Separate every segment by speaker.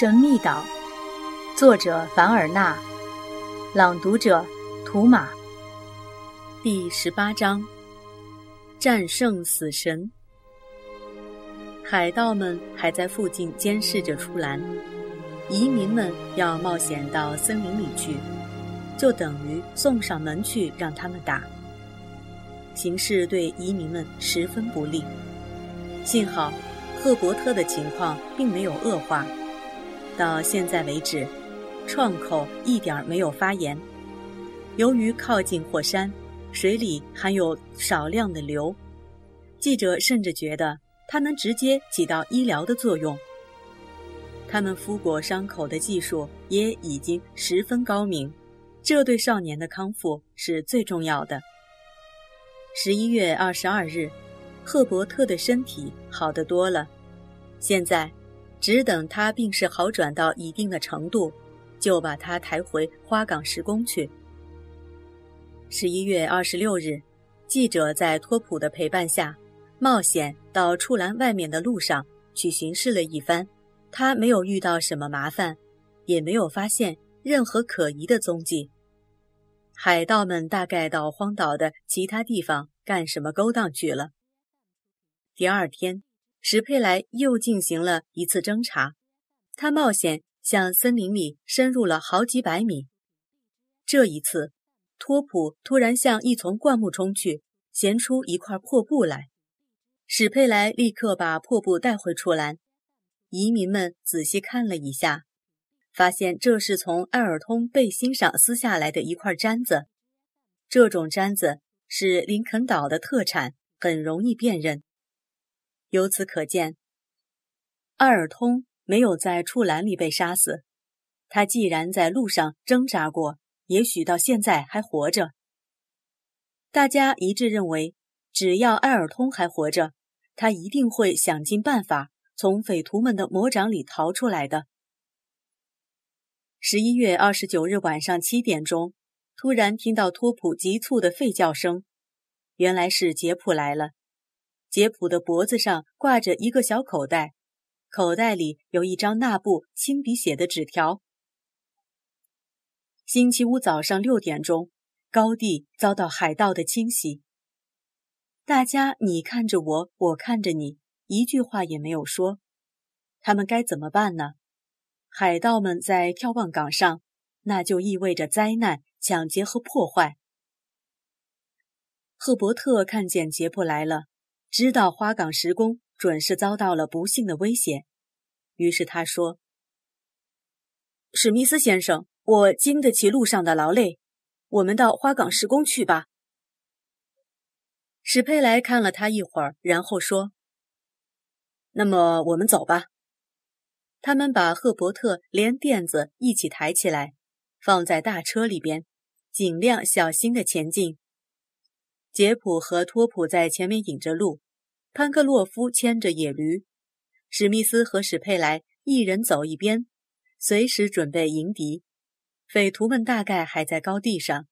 Speaker 1: 神秘岛》，作者凡尔纳，朗读者图马。第十八章：战胜死神。海盗们还在附近监视着出栏，移民们要冒险到森林里去，就等于送上门去让他们打。形势对移民们十分不利。幸好。赫伯特的情况并没有恶化，到现在为止，创口一点没有发炎。由于靠近火山，水里含有少量的硫，记者甚至觉得它能直接起到医疗的作用。他们敷裹伤口的技术也已经十分高明，这对少年的康复是最重要的。十一月二十二日。赫伯特的身体好得多了，现在只等他病势好转到一定的程度，就把他抬回花岗石宫去。十一月二十六日，记者在托普的陪伴下，冒险到处栏外面的路上去巡视了一番。他没有遇到什么麻烦，也没有发现任何可疑的踪迹。海盗们大概到荒岛的其他地方干什么勾当去了。第二天，史佩莱又进行了一次侦查。他冒险向森林里深入了好几百米。这一次，托普突然向一丛灌木冲去，衔出一块破布来。史佩莱立刻把破布带回出栏。移民们仔细看了一下，发现这是从艾尔通背心上撕下来的一块毡子。这种毡子是林肯岛的特产，很容易辨认。由此可见，阿尔通没有在处栏里被杀死。他既然在路上挣扎过，也许到现在还活着。大家一致认为，只要埃尔通还活着，他一定会想尽办法从匪徒们的魔掌里逃出来的。十一月二十九日晚上七点钟，突然听到托普急促的吠叫声，原来是杰普来了。杰普的脖子上挂着一个小口袋，口袋里有一张纳布亲笔写的纸条。星期五早上六点钟，高地遭到海盗的侵袭。大家你看着我，我看着你，一句话也没有说。他们该怎么办呢？海盗们在眺望岗上，那就意味着灾难、抢劫和破坏。赫伯特看见杰普来了。知道花岗石工准是遭到了不幸的威胁，于是他说：“史密斯先生，我经得起路上的劳累，我们到花岗石工去吧。”史佩莱看了他一会儿，然后说：“那么我们走吧。”他们把赫伯特连垫子一起抬起来，放在大车里边，尽量小心的前进。杰普和托普在前面引着路，潘克洛夫牵着野驴，史密斯和史佩莱一人走一边，随时准备迎敌。匪徒们大概还在高地上，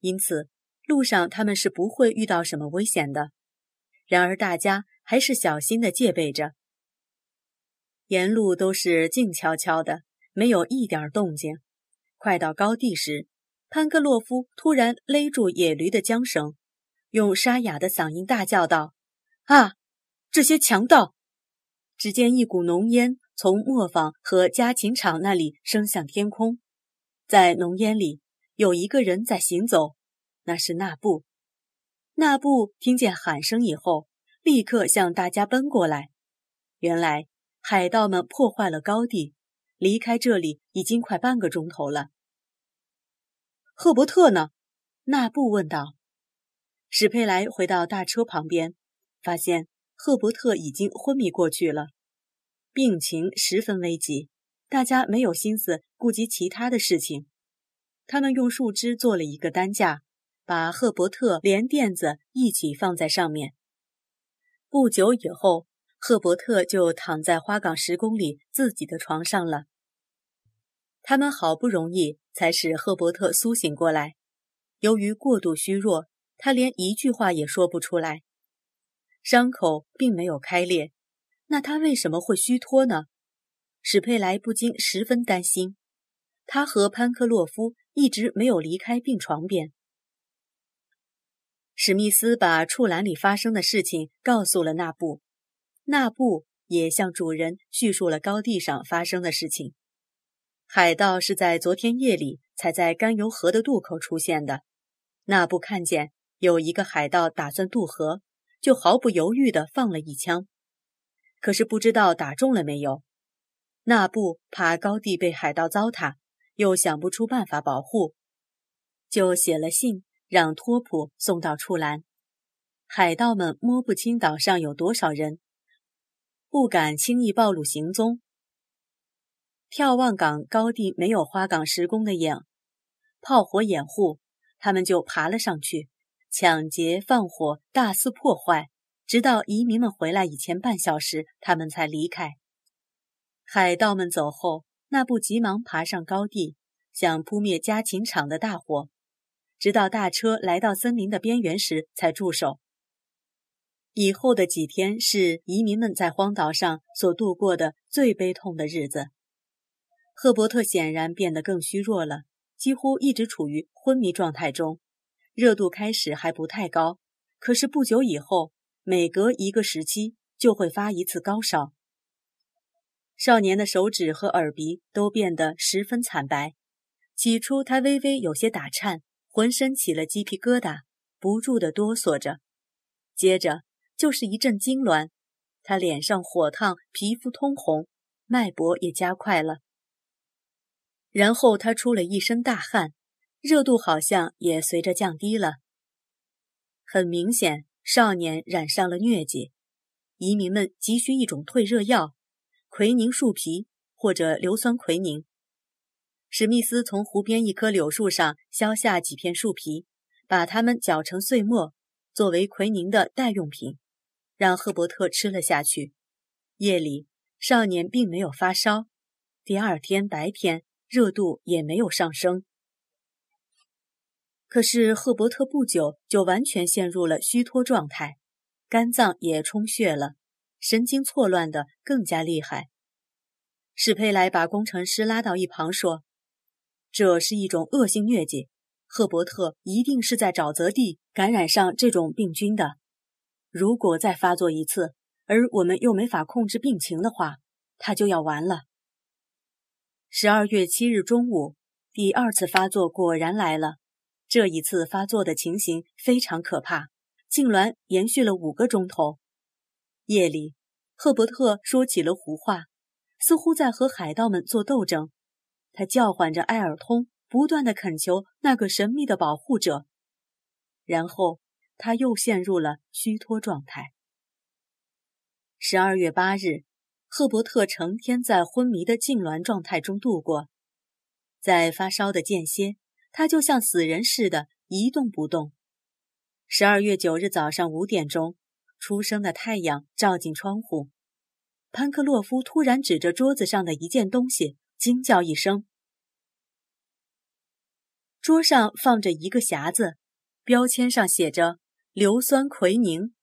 Speaker 1: 因此路上他们是不会遇到什么危险的。然而大家还是小心地戒备着。沿路都是静悄悄的，没有一点动静。快到高地时，潘克洛夫突然勒住野驴的缰绳。用沙哑的嗓音大叫道：“啊，这些强盗！”只见一股浓烟从磨坊和家禽场那里升向天空，在浓烟里有一个人在行走，那是纳布。纳布听见喊声以后，立刻向大家奔过来。原来海盗们破坏了高地，离开这里已经快半个钟头了。赫伯特呢？纳布问道。史佩莱回到大车旁边，发现赫伯特已经昏迷过去了，病情十分危急。大家没有心思顾及其他的事情，他们用树枝做了一个担架，把赫伯特连垫子一起放在上面。不久以后，赫伯特就躺在花岗石宫里自己的床上了。他们好不容易才使赫伯特苏醒过来，由于过度虚弱。他连一句话也说不出来，伤口并没有开裂，那他为什么会虚脱呢？史佩莱不禁十分担心。他和潘克洛夫一直没有离开病床边。史密斯把畜栏里发生的事情告诉了纳布，纳布也向主人叙述了高地上发生的事情。海盗是在昨天夜里才在甘油河的渡口出现的。纳布看见有一个海盗打算渡河，就毫不犹豫地放了一枪，可是不知道打中了没有。纳布怕高地被海盗糟蹋，又想不出办法保护，就写了信。让托普送到处栏，海盗们摸不清岛上有多少人，不敢轻易暴露行踪。眺望港高地没有花岗石工的掩炮火掩护，他们就爬了上去，抢劫、放火、大肆破坏，直到移民们回来以前半小时，他们才离开。海盗们走后，那部急忙爬上高地，想扑灭家禽场的大火。直到大车来到森林的边缘时才住手。以后的几天是移民们在荒岛上所度过的最悲痛的日子。赫伯特显然变得更虚弱了，几乎一直处于昏迷状态中。热度开始还不太高，可是不久以后，每隔一个时期就会发一次高烧。少年的手指和耳鼻都变得十分惨白。起初，他微微有些打颤。浑身起了鸡皮疙瘩，不住地哆嗦着，接着就是一阵痉挛，他脸上火烫，皮肤通红，脉搏也加快了。然后他出了一身大汗，热度好像也随着降低了。很明显，少年染上了疟疾，移民们急需一种退热药——奎宁树皮或者硫酸奎宁。史密斯从湖边一棵柳树上削下几片树皮，把它们搅成碎末，作为奎宁的代用品，让赫伯特吃了下去。夜里，少年并没有发烧，第二天白天热度也没有上升。可是赫伯特不久就完全陷入了虚脱状态，肝脏也充血了，神经错乱的更加厉害。史佩莱把工程师拉到一旁说。这是一种恶性疟疾，赫伯特一定是在沼泽地感染上这种病菌的。如果再发作一次，而我们又没法控制病情的话，他就要完了。十二月七日中午，第二次发作果然来了。这一次发作的情形非常可怕，痉挛延续了五个钟头。夜里，赫伯特说起了胡话，似乎在和海盗们做斗争。他叫唤着埃尔通，不断的恳求那个神秘的保护者。然后他又陷入了虚脱状态。十二月八日，赫伯特成天在昏迷的痉挛状态中度过，在发烧的间歇，他就像死人似的一动不动。十二月九日早上五点钟，初升的太阳照进窗户，潘克洛夫突然指着桌子上的一件东西。惊叫一声，桌上放着一个匣子，标签上写着“硫酸奎宁”。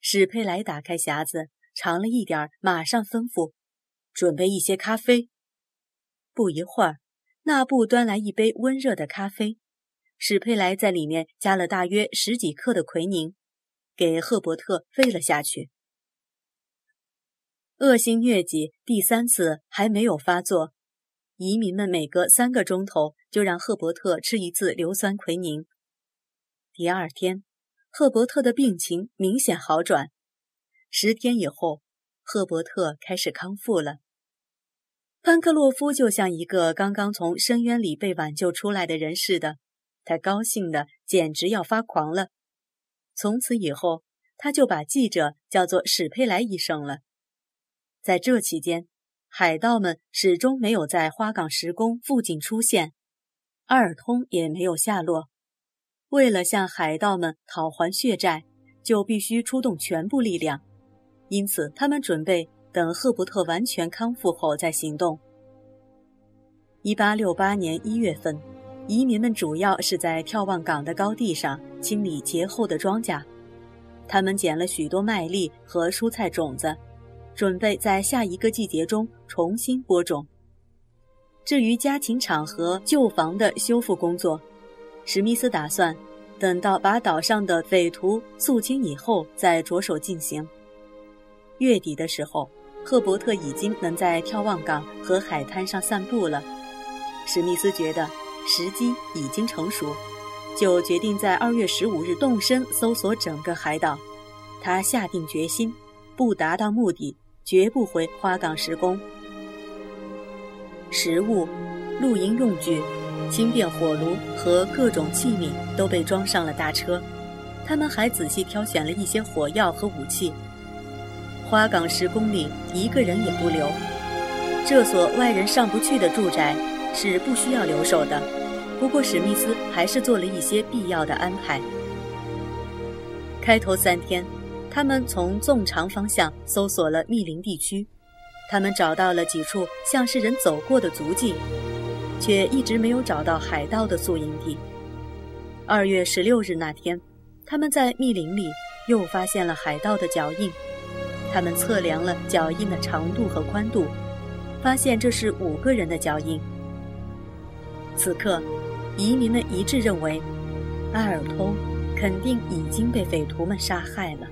Speaker 1: 史佩莱打开匣子，尝了一点，马上吩咐：“准备一些咖啡。”不一会儿，纳布端来一杯温热的咖啡，史佩莱在里面加了大约十几克的奎宁，给赫伯特喂了下去。恶性疟疾第三次还没有发作，移民们每隔三个钟头就让赫伯特吃一次硫酸奎宁。第二天，赫伯特的病情明显好转。十天以后，赫伯特开始康复了。潘克洛夫就像一个刚刚从深渊里被挽救出来的人似的，他高兴的简直要发狂了。从此以后，他就把记者叫做史佩莱医生了。在这期间，海盗们始终没有在花岗石宫附近出现，阿尔通也没有下落。为了向海盗们讨还血债，就必须出动全部力量，因此他们准备等赫伯特完全康复后再行动。一八六八年一月份，移民们主要是在眺望港的高地上清理劫后的庄稼，他们捡了许多麦粒和蔬菜种子。准备在下一个季节中重新播种。至于家禽场和旧房的修复工作，史密斯打算等到把岛上的匪徒肃清以后再着手进行。月底的时候，赫伯特已经能在眺望港和海滩上散步了。史密斯觉得时机已经成熟，就决定在二月十五日动身搜索整个海岛。他下定决心，不达到目的，绝不回花岗石宫。食物、露营用具、轻便火炉和各种器皿都被装上了大车。他们还仔细挑选了一些火药和武器。花岗石宫里一个人也不留。这所外人上不去的住宅是不需要留守的。不过史密斯还是做了一些必要的安排。开头三天，他们从纵长方向搜索了密林地区。他们找到了几处像是人走过的足迹，却一直没有找到海盗的宿营地。二月十六日那天，他们在密林里又发现了海盗的脚印。他们测量了脚印的长度和宽度，发现这是五个人的脚印。此刻，移民们一致认为，埃尔通肯定已经被匪徒们杀害了。